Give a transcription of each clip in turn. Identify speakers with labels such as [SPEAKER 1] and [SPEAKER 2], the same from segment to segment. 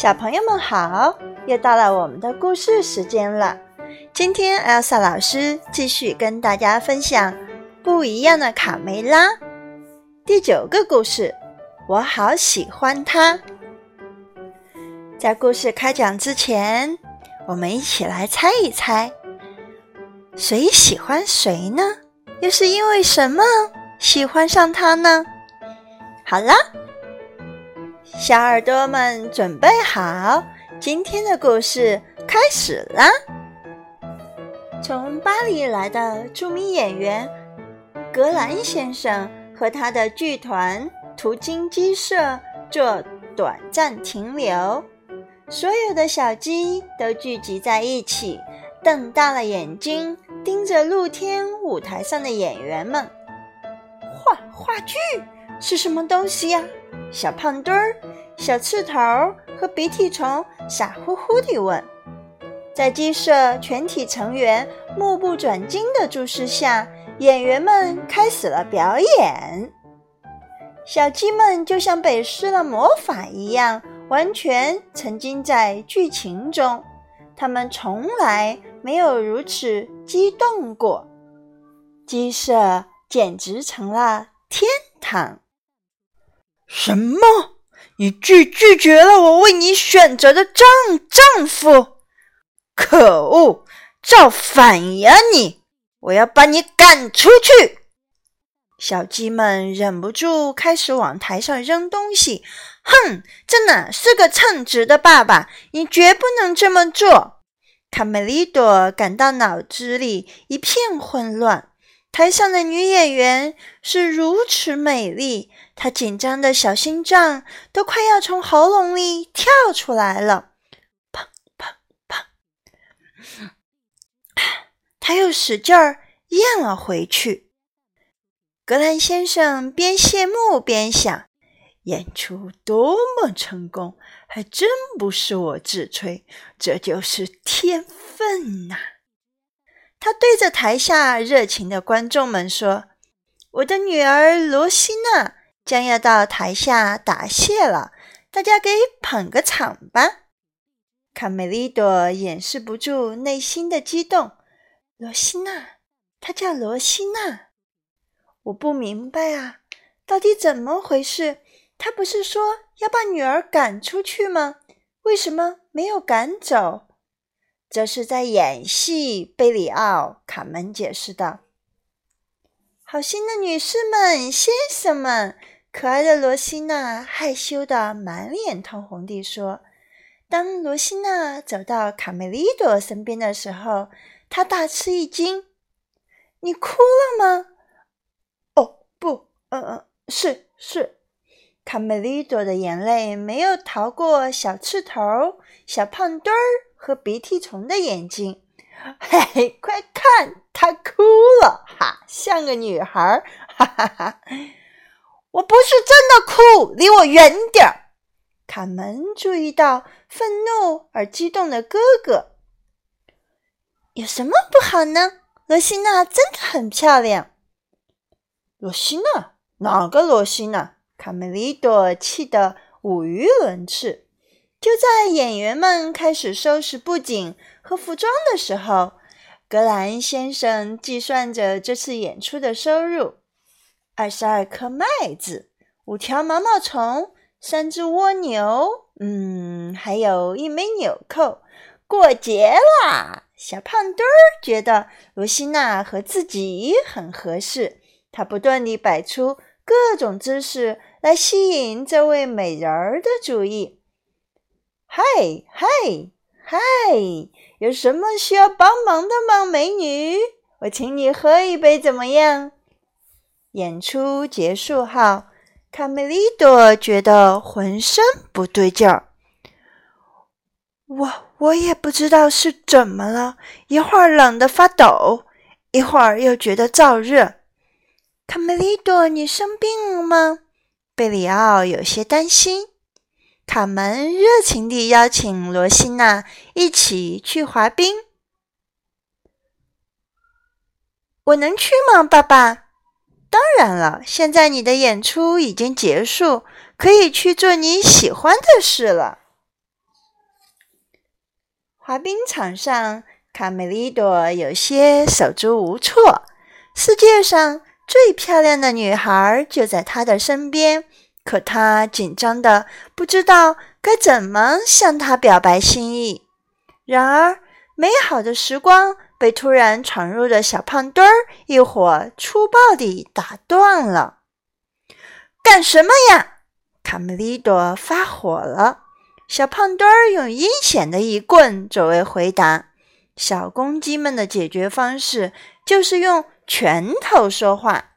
[SPEAKER 1] 小朋友们好，又到了我们的故事时间了。今天艾莎老师继续跟大家分享不一样的卡梅拉第九个故事。我好喜欢它。在故事开讲之前，我们一起来猜一猜，谁喜欢谁呢？又是因为什么喜欢上他呢？好了。小耳朵们准备好，今天的故事开始啦！从巴黎来的著名演员格兰先生和他的剧团途经鸡舍做短暂停留，所有的小鸡都聚集在一起，瞪大了眼睛盯着露天舞台上的演员们。话话剧是什么东西呀？小胖墩儿。小刺头和鼻涕虫傻乎乎地问：“在鸡舍全体成员目不转睛的注视下，演员们开始了表演。小鸡们就像被施了魔法一样，完全沉浸在剧情中。他们从来没有如此激动过。鸡舍简直成了天堂。
[SPEAKER 2] 什么？”你拒拒绝了我为你选择的丈丈夫，可恶，造反呀你！我要把你赶出去！
[SPEAKER 1] 小鸡们忍不住开始往台上扔东西。哼，这哪是个称职的爸爸？你绝不能这么做！卡梅利多感到脑子里一片混乱。台上的女演员是如此美丽，她紧张的小心脏都快要从喉咙里跳出来了。砰砰砰！他又使劲儿咽了回去。格兰先生边谢幕边想：演出多么成功，还真不是我自吹，这就是天分呐！他对着台下热情的观众们说：“我的女儿罗西娜将要到台下答谢了，大家给捧个场吧。”卡梅利多掩饰不住内心的激动。罗西娜，她叫罗西娜。我不明白啊，到底怎么回事？他不是说要把女儿赶出去吗？为什么没有赶走？这是在演戏，贝里奥·卡门解释道。“好心的女士们、先生们，可爱的罗西娜害羞的满脸通红地说。当罗西娜走到卡梅利多身边的时候，她大吃一惊：‘你哭了吗？’‘哦，不，嗯嗯，是是。’卡梅利多的眼泪没有逃过小刺头、小胖墩儿。”和鼻涕虫的眼睛，嘿嘿，快看，她哭了，哈，像个女孩，哈哈哈！我不是真的哭，离我远点儿。卡门注意到愤怒而激动的哥哥，有什么不好呢？罗西娜真的很漂亮。罗西娜？哪个罗西娜？卡梅利多气得无语伦次。就在演员们开始收拾布景和服装的时候，格兰先生计算着这次演出的收入：二十二颗麦子，五条毛毛虫，三只蜗牛，嗯，还有一枚纽扣。过节啦！小胖墩儿觉得罗西娜和自己很合适，他不断地摆出各种姿势来吸引这位美人儿的注意。嗨嗨嗨！有什么需要帮忙的吗，美女？我请你喝一杯，怎么样？演出结束后，卡梅利多觉得浑身不对劲儿。我我也不知道是怎么了，一会儿冷得发抖，一会儿又觉得燥热。卡梅利多，你生病了吗？贝里奥有些担心。卡门热情地邀请罗西娜一起去滑冰。我能去吗，爸爸？当然了，现在你的演出已经结束，可以去做你喜欢的事了。滑冰场上，卡梅利多有些手足无措。世界上最漂亮的女孩就在他的身边，可他紧张的不知道该怎么向她表白心意。然而，美好的时光被突然闯入的小胖墩儿一伙粗暴地打断了。干什么呀？卡梅利多发火了。小胖墩儿用阴险的一棍作为回答。小公鸡们的解决方式就是用拳头说话。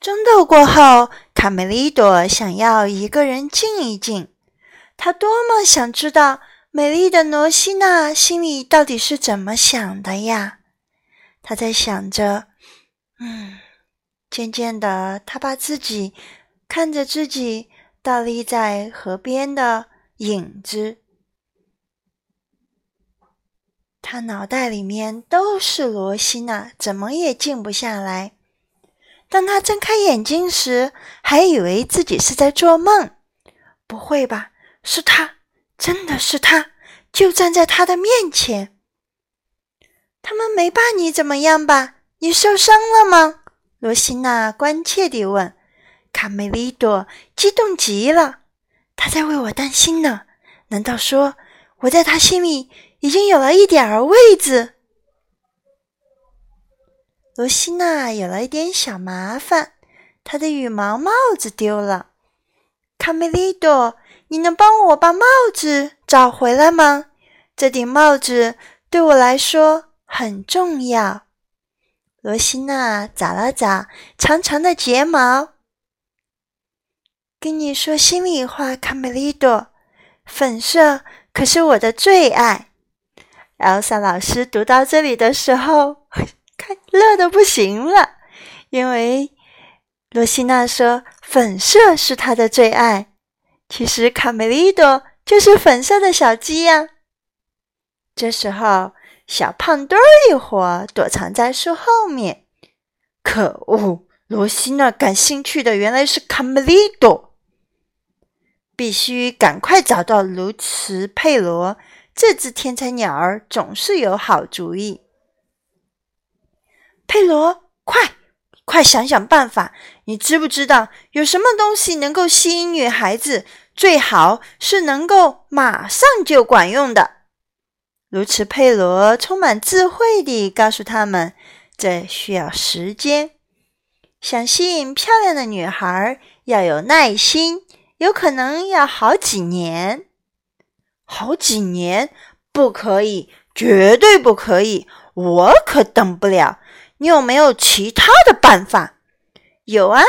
[SPEAKER 1] 争斗过后，卡梅利多想要一个人静一静。他多么想知道美丽的罗西娜心里到底是怎么想的呀！他在想着，嗯，渐渐的，他把自己看着自己。倒立在河边的影子，他脑袋里面都是罗西娜，怎么也静不下来。当他睁开眼睛时，还以为自己是在做梦。不会吧？是他，真的是他，就站在他的面前。他们没把你怎么样吧？你受伤了吗？罗西娜关切地问。卡梅利多激动极了，他在为我担心呢。难道说我在他心里已经有了一点儿位置？罗西娜有了一点小麻烦，她的羽毛帽子丢了。卡梅利多，你能帮我把帽子找回来吗？这顶帽子对我来说很重要。罗西娜眨了眨长长的睫毛。跟你说心里话，卡梅利多，粉色可是我的最爱。艾莎老师读到这里的时候，看乐的不行了，因为罗西娜说粉色是她的最爱。其实卡梅利多就是粉色的小鸡呀。这时候，小胖墩儿一伙躲藏在树后面。可恶，罗西娜感兴趣的原来是卡梅利多。必须赶快找到卢茨佩罗，这只天才鸟儿总是有好主意。佩罗，快快想想办法！你知不知道有什么东西能够吸引女孩子？最好是能够马上就管用的。如此佩罗充满智慧地告诉他们：“这需要时间。想吸引漂亮的女孩，要有耐心。”有可能要好几年，好几年不可以，绝对不可以！我可等不了。你有没有其他的办法？有啊，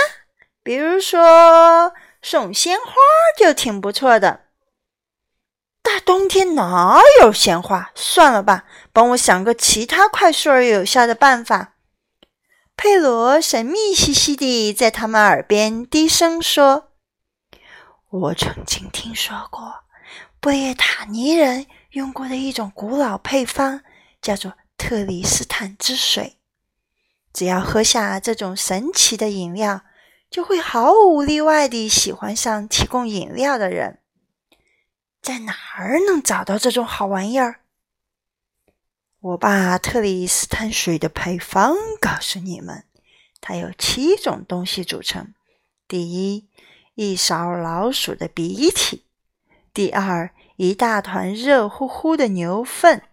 [SPEAKER 1] 比如说送鲜花就挺不错的。大冬天哪有鲜花？算了吧，帮我想个其他快速而有效的办法。佩罗神秘兮兮地在他们耳边低声说。我曾经听说过布列塔尼人用过的一种古老配方，叫做特里斯坦之水。只要喝下这种神奇的饮料，就会毫无例外地喜欢上提供饮料的人。在哪儿能找到这种好玩意儿？我把特里斯坦水的配方告诉你们，它由七种东西组成。第一。一勺老鼠的鼻涕，第二，一大团热乎乎的牛粪。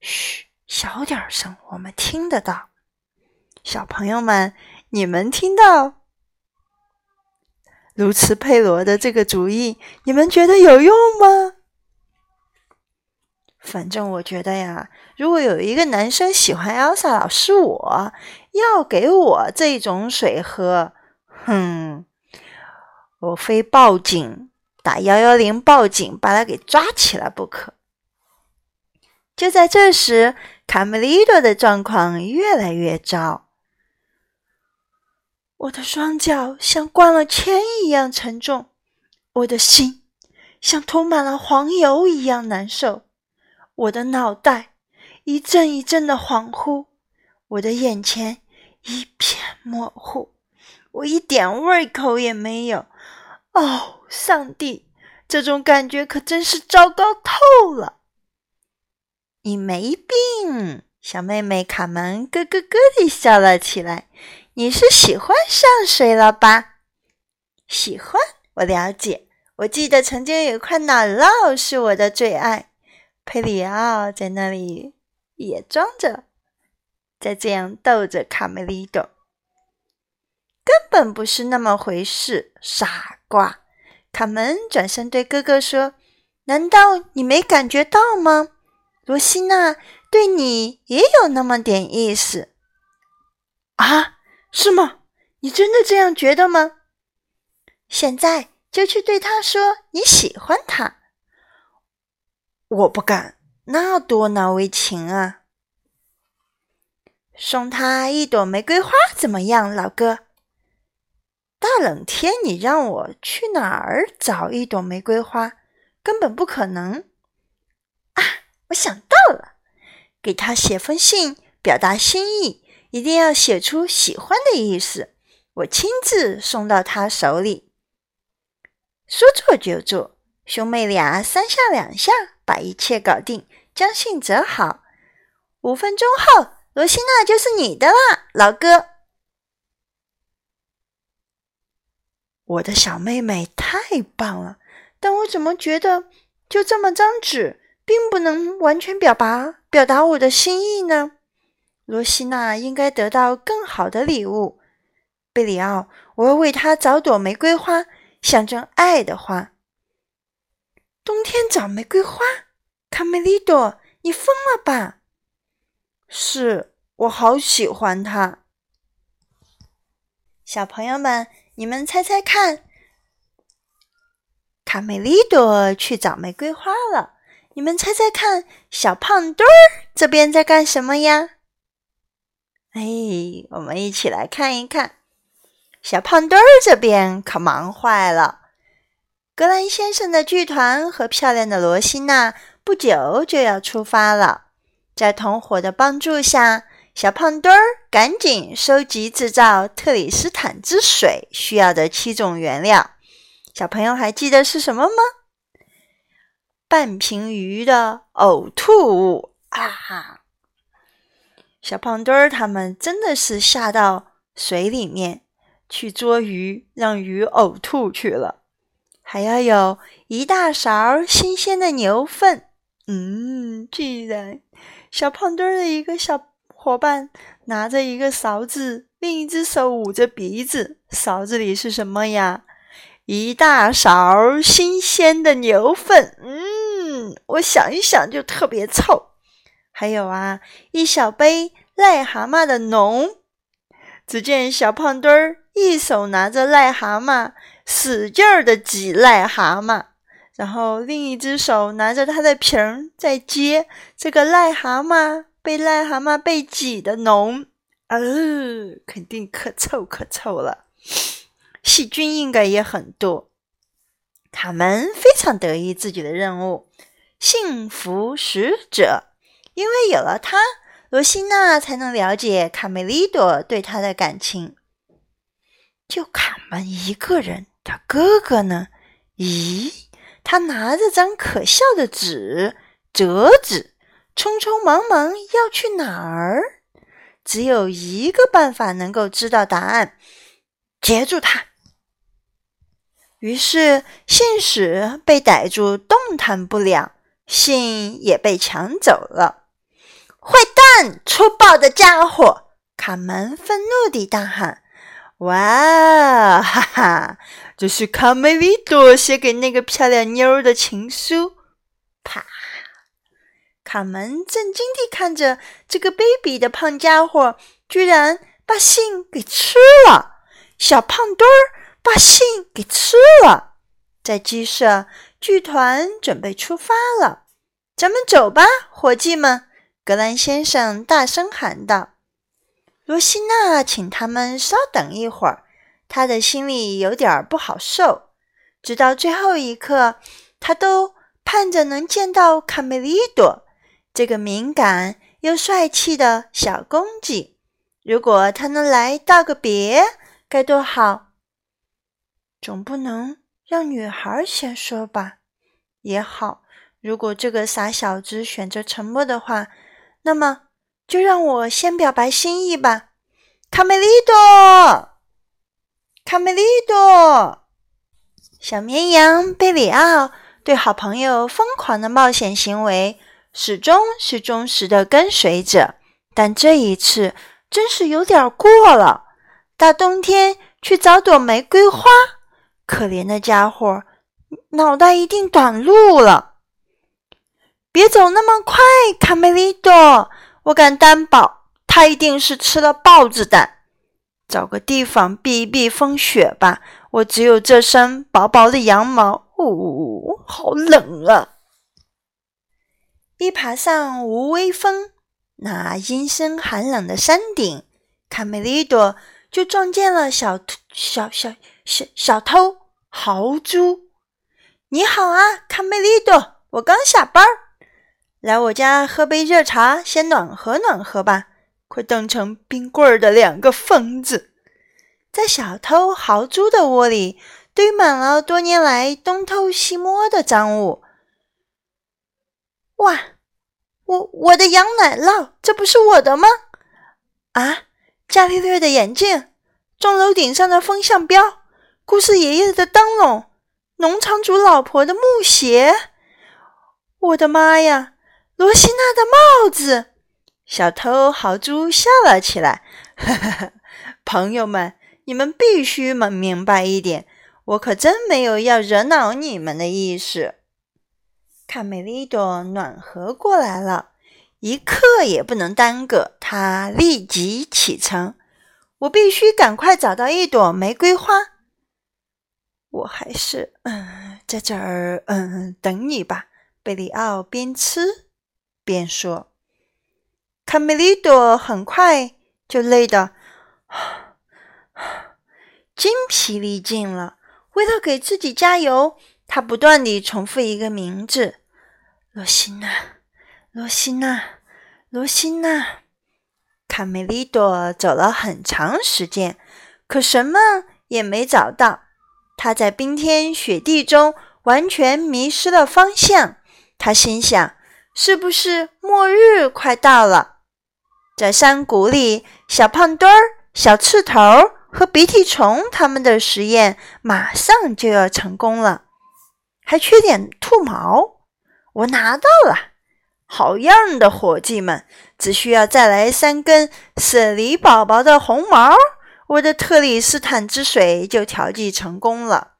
[SPEAKER 1] 嘘，小点声，我们听得到。小朋友们，你们听到卢茨佩罗的这个主意，你们觉得有用吗？反正我觉得呀，如果有一个男生喜欢艾莎老师，我要给我这种水喝，哼。我非报警，打幺幺零报警，把他给抓起来不可。就在这时，卡梅利多的状况越来越糟。我的双脚像灌了铅一样沉重，我的心像涂满了黄油一样难受，我的脑袋一阵一阵的恍惚，我的眼前一片模糊，我一点胃口也没有。哦，上帝，这种感觉可真是糟糕透了！你没病。”小妹妹卡门咯咯咯地笑了起来。“你是喜欢上水了吧？”“喜欢，我了解。我记得曾经有一块奶酪是我的最爱。”佩里奥在那里也装着，在这样逗着卡梅利多。根本不是那么回事，傻瓜！卡门转身对哥哥说：“难道你没感觉到吗？罗西娜对你也有那么点意思
[SPEAKER 2] 啊？是吗？你真的这样觉得吗？
[SPEAKER 1] 现在就去对他说你喜欢他。
[SPEAKER 2] 我不敢，那多难为情啊！
[SPEAKER 1] 送他一朵玫瑰花怎么样，老哥？”大冷天，你让我去哪儿找一朵玫瑰花？根本不可能！啊，我想到了，给他写封信，表达心意，一定要写出喜欢的意思，我亲自送到他手里。说做就做，兄妹俩三下两下把一切搞定，将信折好。五分钟后，罗西娜就是你的啦，老哥。
[SPEAKER 2] 我的小妹妹太棒了，但我怎么觉得就这么张纸，并不能完全表达表达我的心意呢？罗西娜应该得到更好的礼物。贝里奥，我要为她找朵玫瑰花，象征爱的花。冬天找玫瑰花，卡梅利多，你疯了吧？是我好喜欢它，
[SPEAKER 1] 小朋友们。你们猜猜看，卡梅利多去找玫瑰花了。你们猜猜看，小胖墩儿这边在干什么呀？哎，我们一起来看一看，小胖墩儿这边可忙坏了。格兰先生的剧团和漂亮的罗西娜不久就要出发了，在同伙的帮助下。小胖墩儿赶紧收集制造特里斯坦之水需要的七种原料。小朋友还记得是什么吗？半瓶鱼的呕吐物啊哈！小胖墩儿他们真的是下到水里面去捉鱼，让鱼呕吐去了。还要有一大勺新鲜的牛粪。嗯，居然小胖墩儿的一个小。伙伴拿着一个勺子，另一只手捂着鼻子。勺子里是什么呀？一大勺新鲜的牛粪。嗯，我想一想就特别臭。还有啊，一小杯癞蛤蟆的脓。只见小胖墩儿一手拿着癞蛤蟆，使劲儿的挤癞蛤蟆，然后另一只手拿着它的瓶儿在接这个癞蛤蟆。被癞蛤蟆被挤的脓，呃，肯定可臭可臭了，细菌应该也很多。卡门非常得意自己的任务，幸福使者，因为有了他，罗西娜才能了解卡梅利多对他的感情。就卡门一个人，他哥哥呢？咦，他拿着张可笑的纸，折纸。匆匆忙忙要去哪儿？只有一个办法能够知道答案：截住他。于是信使被逮住，动弹不了，信也被抢走了。坏蛋，粗暴的家伙！卡门愤怒地大喊：“哇，哈哈！这是卡梅利多写给那个漂亮妞儿的情书。”啪。卡门震惊地看着这个卑鄙的胖家伙，居然把信给吃了。小胖墩儿把信给吃了。在鸡舍，剧团准备出发了。咱们走吧，伙计们！格兰先生大声喊道。罗西娜请他们稍等一会儿，他的心里有点不好受。直到最后一刻，他都盼着能见到卡梅利多。这个敏感又帅气的小公鸡，如果他能来道个别，该多好！总不能让女孩先说吧？也好，如果这个傻小子选择沉默的话，那么就让我先表白心意吧。卡梅利多，卡梅利多，小绵羊贝里奥对好朋友疯狂的冒险行为始终是忠实的跟随者，但这一次真是有点过了。大冬天去找朵玫瑰花，可怜的家伙，脑袋一定短路了。别走那么快，卡梅利多，我敢担保。他一定是吃了豹子胆，找个地方避一避风雪吧。我只有这身薄薄的羊毛，呜，好冷啊！一爬上无微风、那阴森寒冷的山顶，卡梅利多就撞见了小小小小小偷豪猪。你好啊，卡梅利多，我刚下班，来我家喝杯热茶，先暖和暖和吧。快冻成冰棍儿的两个疯子，在小偷豪猪的窝里堆满了多年来东偷西摸的赃物。哇，我我的羊奶酪，这不是我的吗？啊，伽利略的眼镜，钟楼顶上的风向标，故事爷爷的灯笼，农场主老婆的木鞋。我的妈呀，罗西娜的帽子！小偷豪猪笑了起来，哈哈！朋友们，你们必须明明白一点，我可真没有要惹恼你们的意思。卡梅利多暖和过来了，一刻也不能耽搁，他立即启程。我必须赶快找到一朵玫瑰花。我还是嗯，在这儿嗯等你吧。贝里奥边吃边说。卡梅利多很快就累得 精疲力尽了。为了给自己加油，他不断地重复一个名字：“罗西娜，罗西娜，罗西娜。”卡梅利多走了很长时间，可什么也没找到。他在冰天雪地中完全迷失了方向。他心想：“是不是末日快到了？”在山谷里，小胖墩儿、小刺头和鼻涕虫他们的实验马上就要成功了，还缺点兔毛，我拿到了，好样的，伙计们！只需要再来三根舍利宝宝的红毛，我的特里斯坦之水就调剂成功了，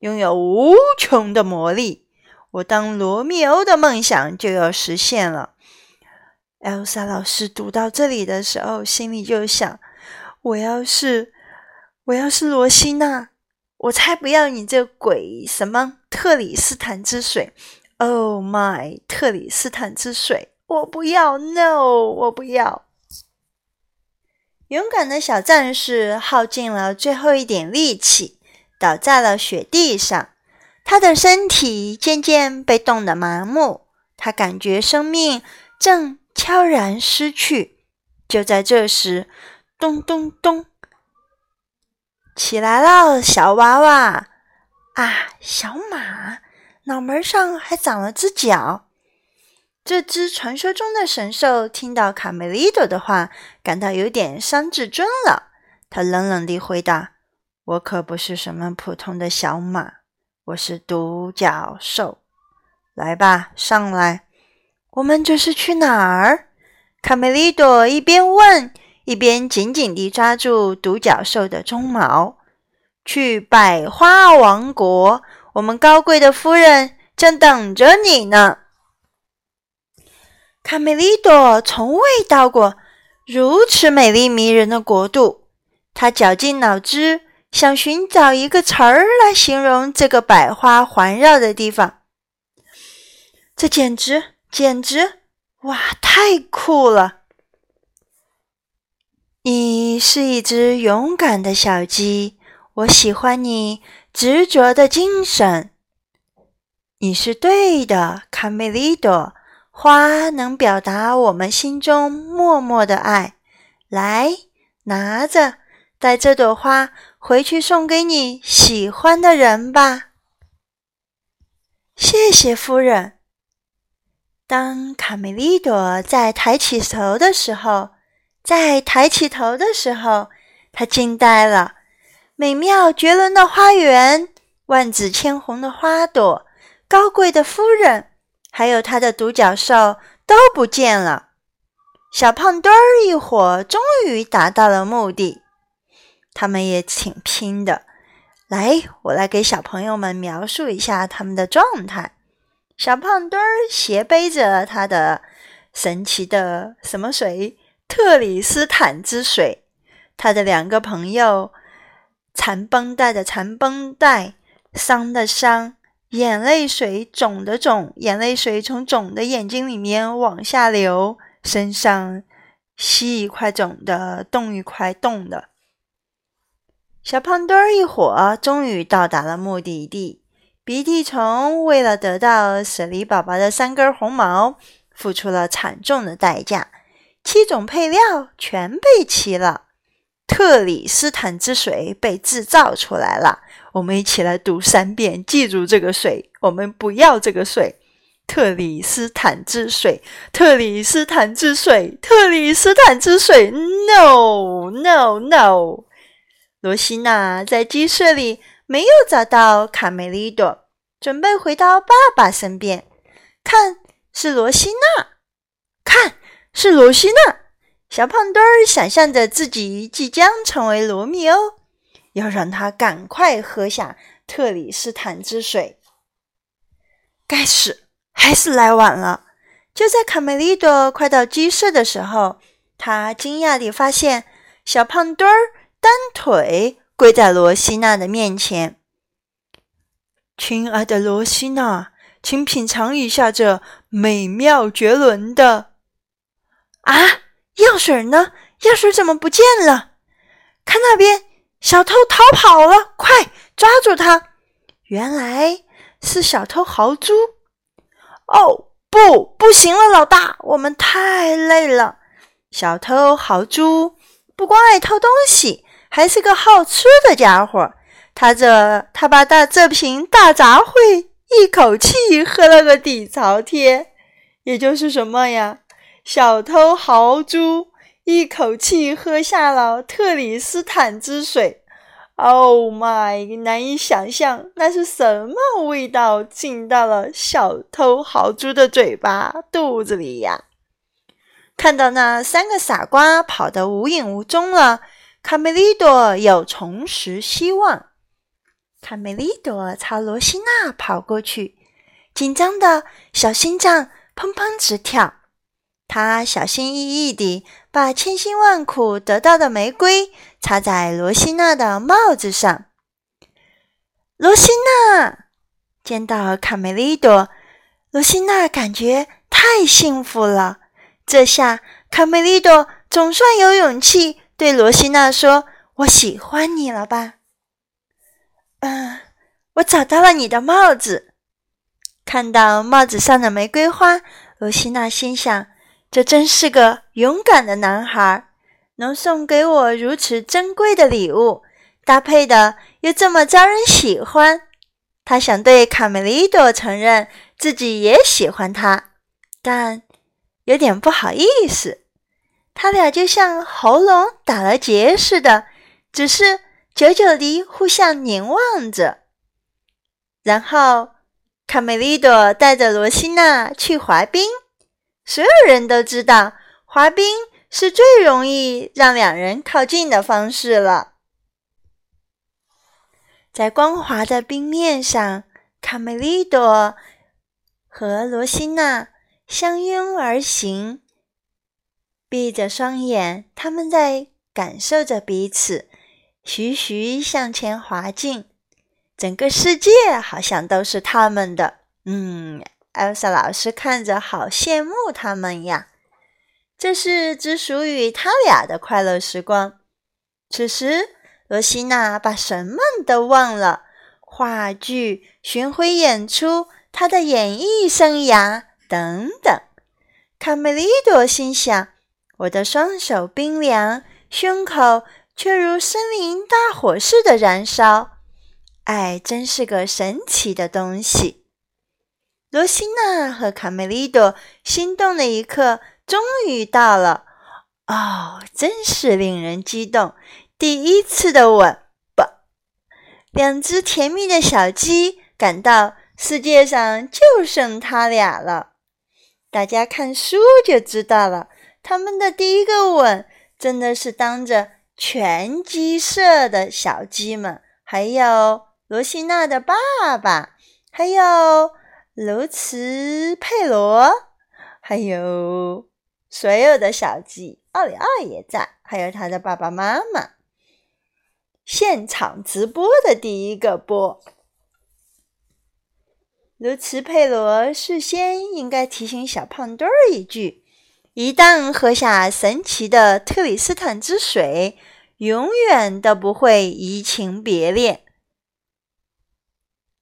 [SPEAKER 1] 拥有无穷的魔力，我当罗密欧的梦想就要实现了。艾尔莎老师读到这里的时候，心里就想：我要是我要是罗西娜，我才不要你这鬼什么特里斯坦之水！Oh my，特里斯坦之水，我不要！No，我不要！勇敢的小战士耗尽了最后一点力气，倒在了雪地上。他的身体渐渐被冻得麻木，他感觉生命正……悄然失去。就在这时，咚咚咚，起来了，小娃娃啊，小马，脑门上还长了只角。这只传说中的神兽听到卡梅利多的话，感到有点伤自尊了。他冷冷地回答：“我可不是什么普通的小马，我是独角兽。来吧，上来。”我们这是去哪儿？卡梅利多一边问，一边紧紧地抓住独角兽的鬃毛。去百花王国，我们高贵的夫人正等着你呢。卡梅利多从未到过如此美丽迷人的国度，他绞尽脑汁想寻找一个词儿来形容这个百花环绕的地方。这简直……简直，哇，太酷了！你是一只勇敢的小鸡，我喜欢你执着的精神。你是对的，卡梅利多。花能表达我们心中默默的爱。来，拿着，带这朵花回去送给你喜欢的人吧。谢谢夫人。当卡梅利多在抬起头的时候，在抬起头的时候，他惊呆了。美妙绝伦的花园，万紫千红的花朵，高贵的夫人，还有他的独角兽都不见了。小胖墩儿一伙终于达到了目的，他们也挺拼的。来，我来给小朋友们描述一下他们的状态。小胖墩儿斜背着他的神奇的什么水——特里斯坦之水。他的两个朋友。缠绷带的缠绷带，伤的伤，眼泪水肿的肿，眼泪水从肿的眼睛里面往下流，身上吸一块肿的，东一块冻的。小胖墩儿一伙终于到达了目的地。鼻涕虫为了得到舍利宝宝的三根红毛，付出了惨重的代价。七种配料全备齐了。特里斯坦之水被制造出来了，我们一起来读三遍，记住这个水，我们不要这个水。特里斯坦之水，特里斯坦之水，特里斯坦之水。No no no！罗西娜在鸡舍里没有找到卡梅利多，准备回到爸爸身边。看，是罗西娜，看，是罗西娜。小胖墩儿想象着自己即将成为罗密欧，要让他赶快喝下特里斯坦之水。该死，还是来晚了！就在卡梅利多快到鸡舍的时候，他惊讶地发现小胖墩儿单腿跪在罗西娜的面前。亲爱的罗西娜，请品尝一下这美妙绝伦的啊！药水呢？药水怎么不见了？看那边，小偷逃跑了！快抓住他！原来是小偷豪猪。哦，不，不行了，老大，我们太累了。小偷豪猪不光爱偷东西，还是个好吃的家伙。他这，他把大这瓶大杂烩一口气喝了个底朝天。也就是什么呀？小偷豪猪一口气喝下了特里斯坦之水，Oh my！难以想象那是什么味道进到了小偷豪猪的嘴巴肚子里呀！看到那三个傻瓜跑得无影无踪了，卡梅利多又重拾希望。卡梅利多朝罗西娜跑过去，紧张的小心脏砰砰直跳。他小心翼翼地把千辛万苦得到的玫瑰插在罗西娜的帽子上。罗西娜见到卡梅利多，罗西娜感觉太幸福了。这下卡梅利多总算有勇气对罗西娜说：“我喜欢你了吧？”“嗯，我找到了你的帽子。”看到帽子上的玫瑰花，罗西娜心想。这真是个勇敢的男孩，能送给我如此珍贵的礼物，搭配的又这么招人喜欢。他想对卡梅利多承认自己也喜欢他，但有点不好意思。他俩就像喉咙打了结似的，只是久久地互相凝望着。然后，卡梅利多带着罗西娜去滑冰。所有人都知道，滑冰是最容易让两人靠近的方式了。在光滑的冰面上，卡梅利多和罗西娜相拥而行，闭着双眼，他们在感受着彼此，徐徐向前滑进。整个世界好像都是他们的。嗯。艾莎老师看着，好羡慕他们呀！这是只属于他俩的快乐时光。此时，罗西娜把什么都忘了：话剧、巡回演出、她的演艺生涯等等。卡梅利多心想：“我的双手冰凉，胸口却如森林大火似的燃烧。爱真是个神奇的东西。”罗西娜和卡梅利多心动的一刻终于到了。哦，真是令人激动！第一次的吻，不，两只甜蜜的小鸡感到世界上就剩他俩了。大家看书就知道了，他们的第一个吻真的是当着全鸡舍的小鸡们，还有罗西娜的爸爸，还有卢茨佩罗，还有所有的小鸡。奥里奥也在，还有他的爸爸妈妈。现场直播的第一个播。卢茨佩罗事先应该提醒小胖墩儿一句：一旦喝下神奇的特里斯坦之水，永远都不会移情别恋。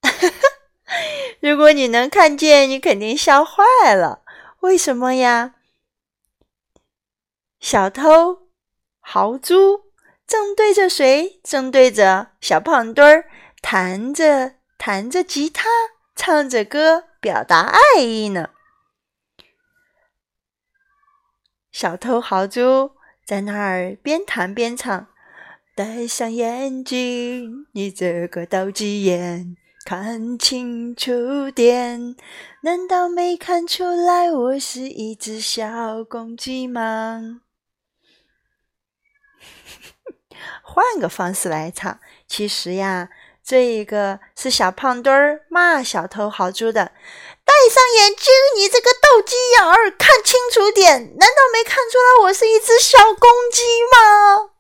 [SPEAKER 1] 如果你能看见，你肯定笑坏了。为什么呀？小偷豪猪正对着谁？正对着小胖墩儿，弹着弹着吉他。唱着歌表达爱意呢。小偷豪猪在那儿边弹边唱：“戴上眼镜，你这个斗鸡眼，看清楚点。难道没看出来我是一只小公鸡吗？” 换个方式来唱，其实呀。这一个是小胖墩儿骂小偷豪猪的，戴上眼镜，你这个斗鸡眼儿，看清楚点！难道没看出来我是一只小公鸡吗？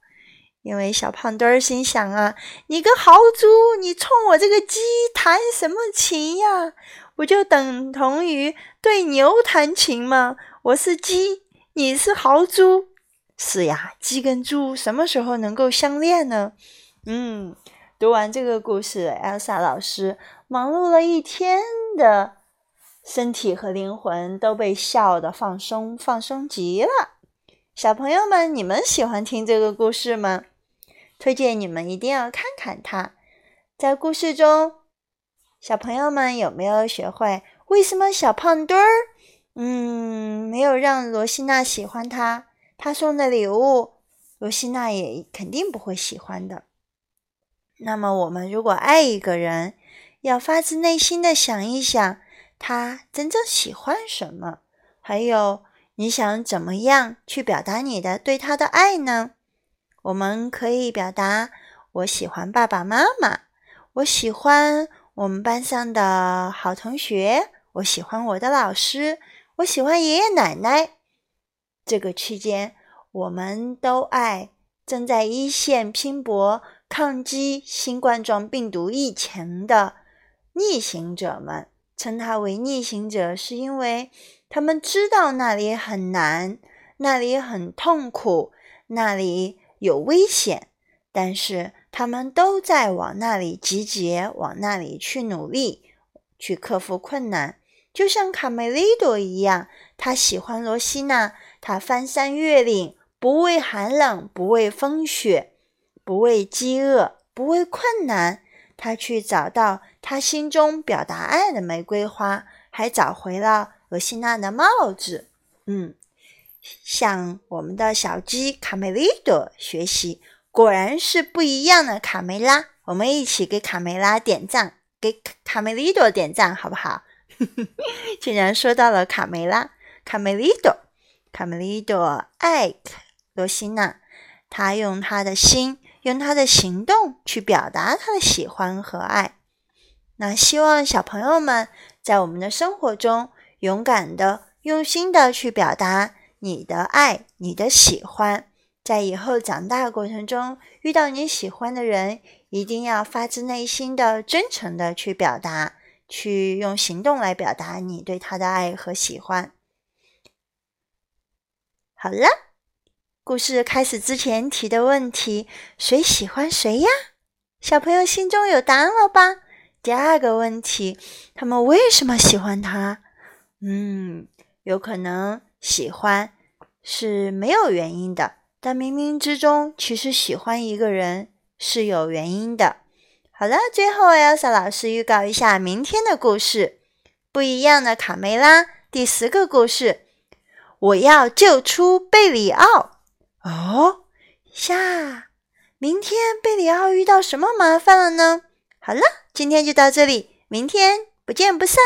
[SPEAKER 1] 因为小胖墩儿心想啊，你个豪猪，你冲我这个鸡弹什么琴呀？不就等同于对牛弹琴吗？我是鸡，你是豪猪，是呀，鸡跟猪什么时候能够相恋呢？嗯。读完这个故事，Elsa 老师忙碌了一天的身体和灵魂都被笑的放松，放松极了。小朋友们，你们喜欢听这个故事吗？推荐你们一定要看看它。在故事中，小朋友们有没有学会为什么小胖墩儿，嗯，没有让罗西娜喜欢他？他送的礼物，罗西娜也肯定不会喜欢的。那么，我们如果爱一个人，要发自内心的想一想，他真正喜欢什么，还有你想怎么样去表达你的对他的爱呢？我们可以表达：我喜欢爸爸妈妈，我喜欢我们班上的好同学，我喜欢我的老师，我喜欢爷爷奶奶。这个期间，我们都爱正在一线拼搏。抗击新冠状病毒疫情的逆行者们，称他为逆行者，是因为他们知道那里很难，那里很痛苦，那里有危险，但是他们都在往那里集结，往那里去努力，去克服困难。就像卡梅利多一样，他喜欢罗西娜，他翻山越岭，不畏寒冷，不畏风雪。不畏饥饿，不畏困难，他去找到他心中表达爱的玫瑰花，还找回了罗西娜的帽子。嗯，向我们的小鸡卡梅利多学习，果然是不一样的卡梅拉。我们一起给卡梅拉点赞，给卡梅利多点赞，好不好？竟然说到了卡梅拉，卡梅利多，卡梅利多爱罗西娜，他用他的心。用他的行动去表达他的喜欢和爱。那希望小朋友们在我们的生活中勇敢的、用心的去表达你的爱、你的喜欢。在以后长大过程中，遇到你喜欢的人，一定要发自内心的、真诚的去表达，去用行动来表达你对他的爱和喜欢。好了。故事开始之前提的问题：谁喜欢谁呀？小朋友心中有答案了吧？第二个问题：他们为什么喜欢他？嗯，有可能喜欢是没有原因的，但冥冥之中，其实喜欢一个人是有原因的。好了，最后 Elsa 老师预告一下明天的故事：不一样的卡梅拉第十个故事：我要救出贝里奥。哦，下，明天贝里奥遇到什么麻烦了呢？好了，今天就到这里，明天不见不散。